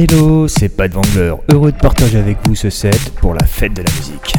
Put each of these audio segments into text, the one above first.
Hello, c'est Pat Wangler, heureux de partager avec vous ce set pour la fête de la musique.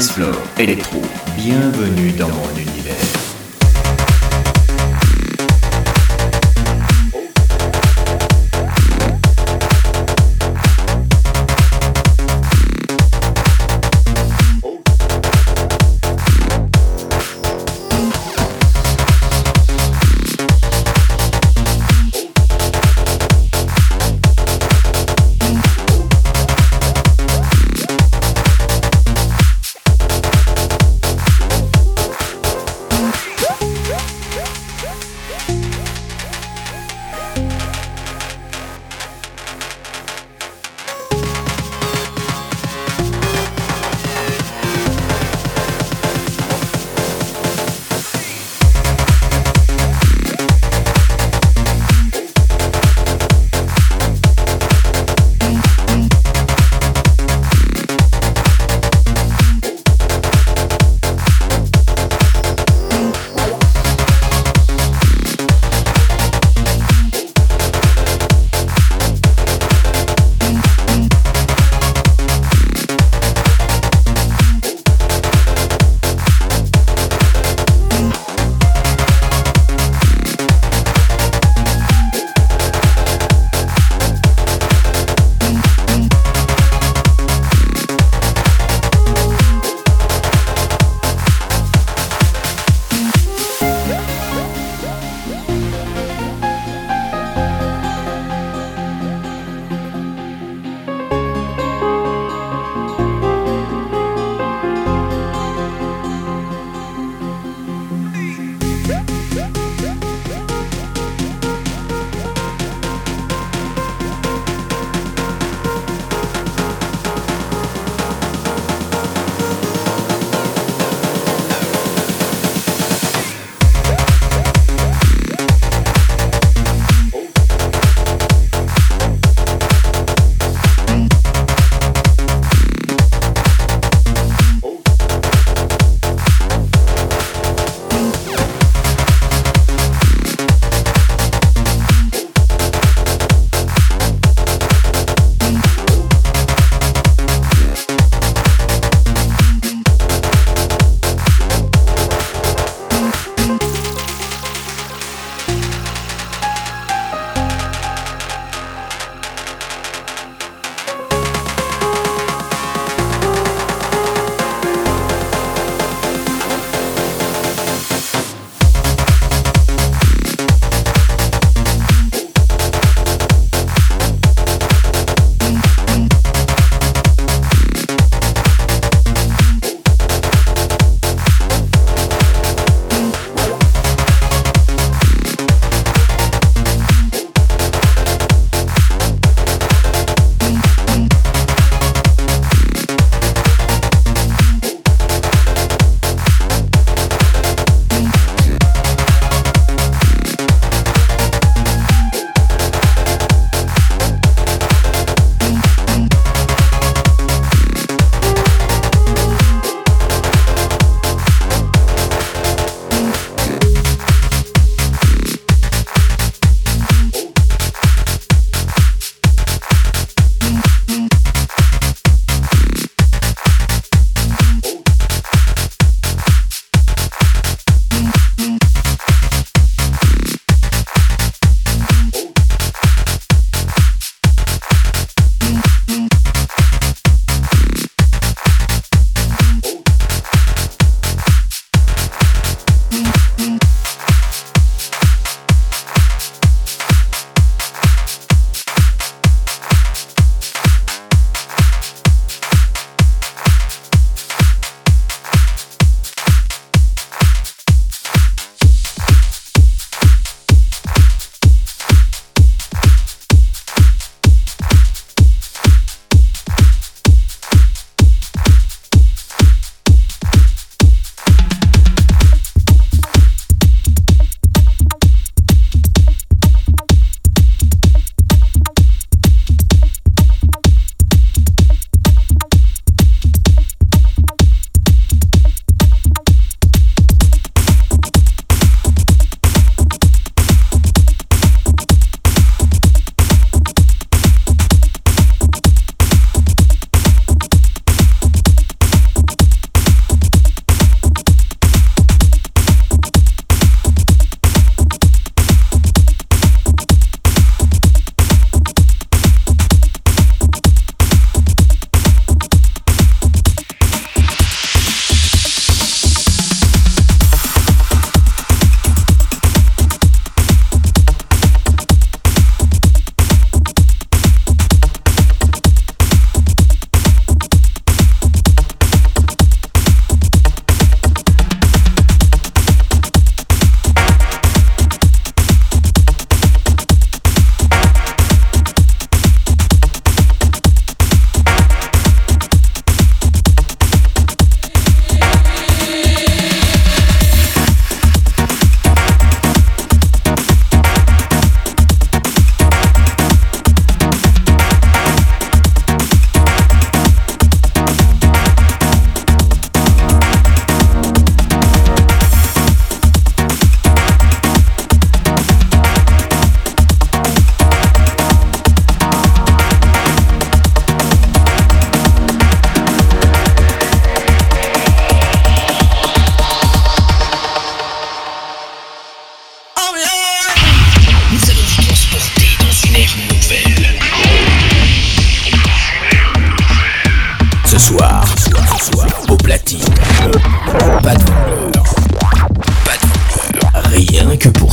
Hit, dance floor, électro. Bienvenue dans mon univers.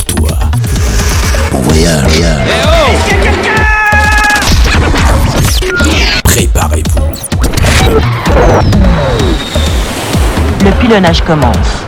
Toi. Bon voyage. Préparez-vous. Le pilonnage commence.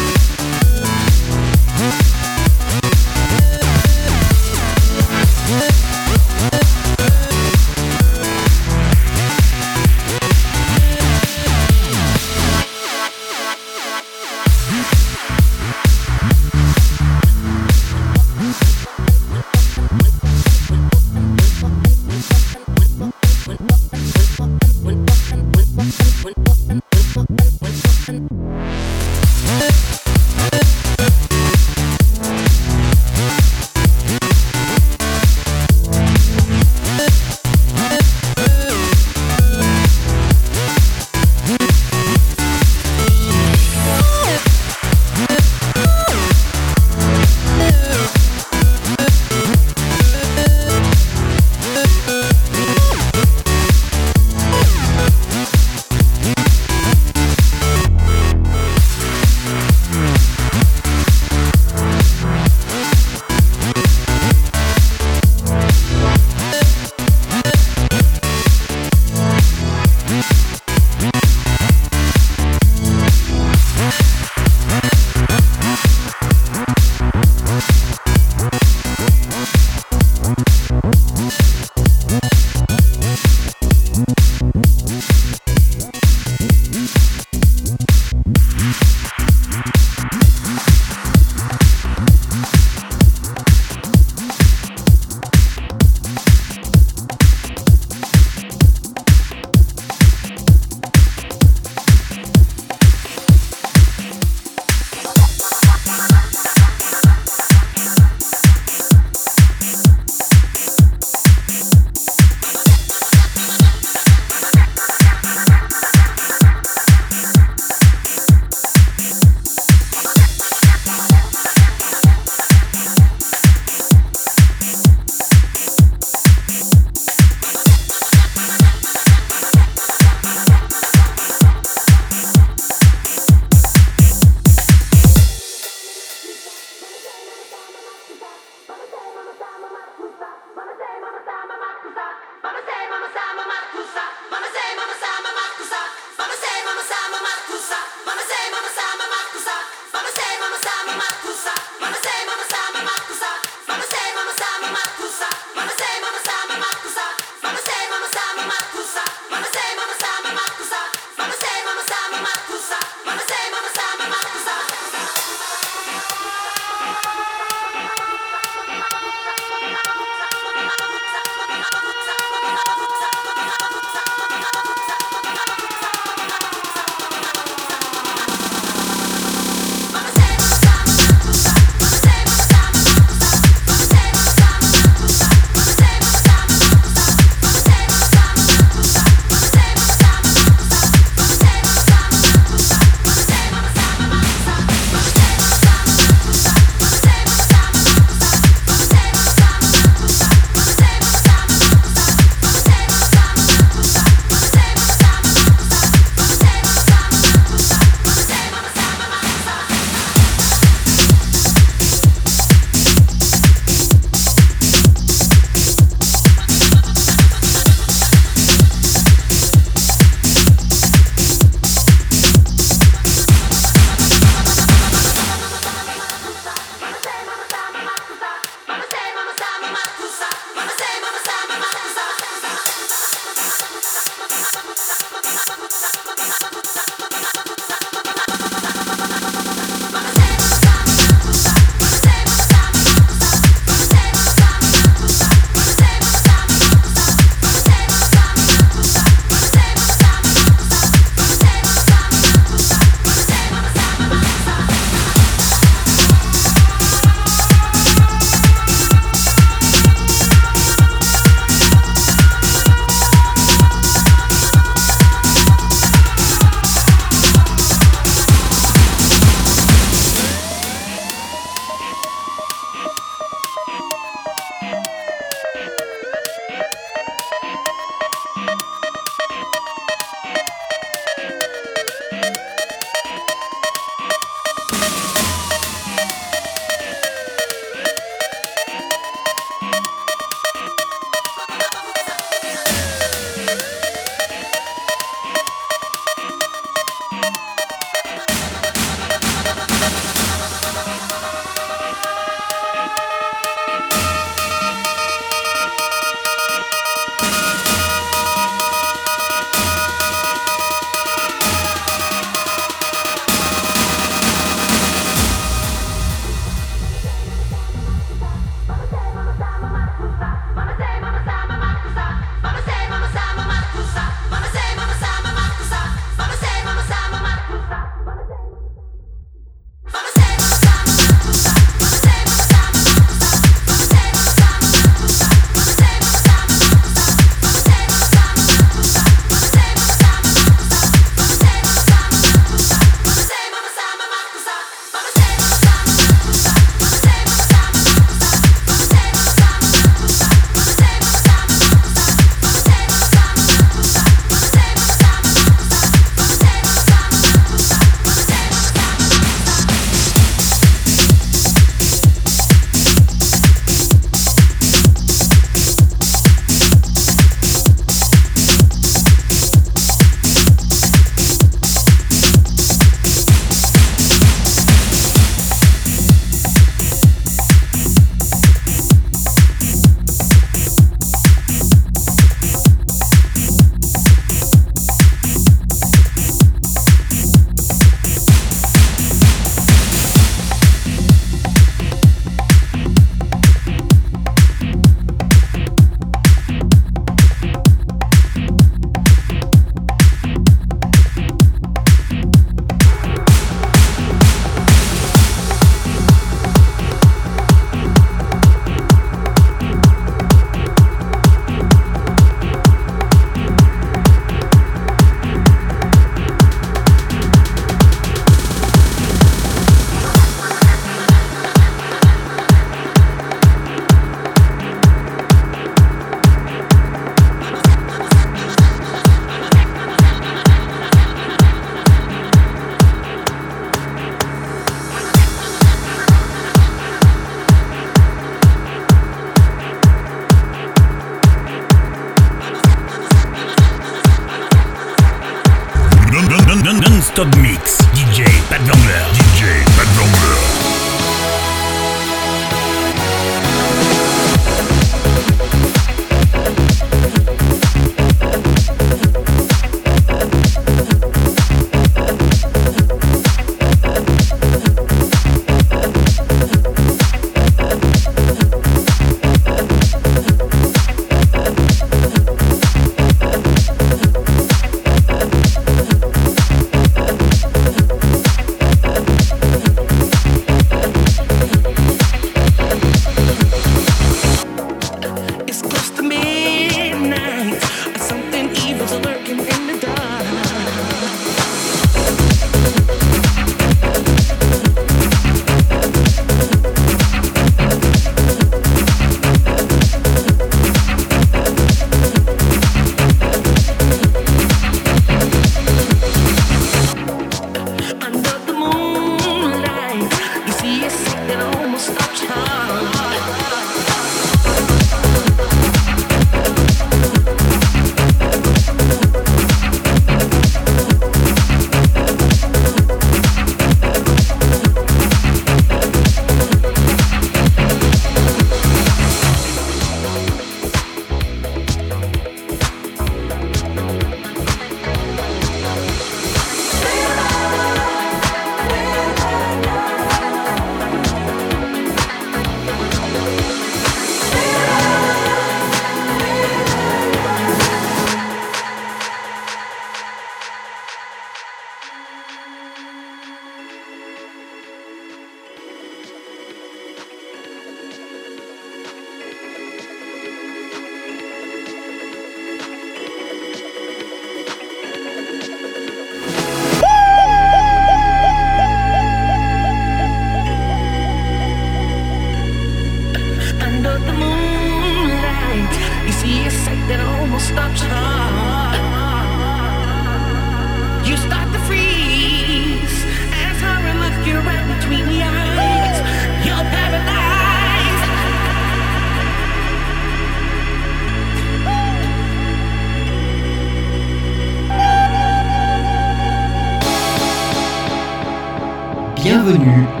四女。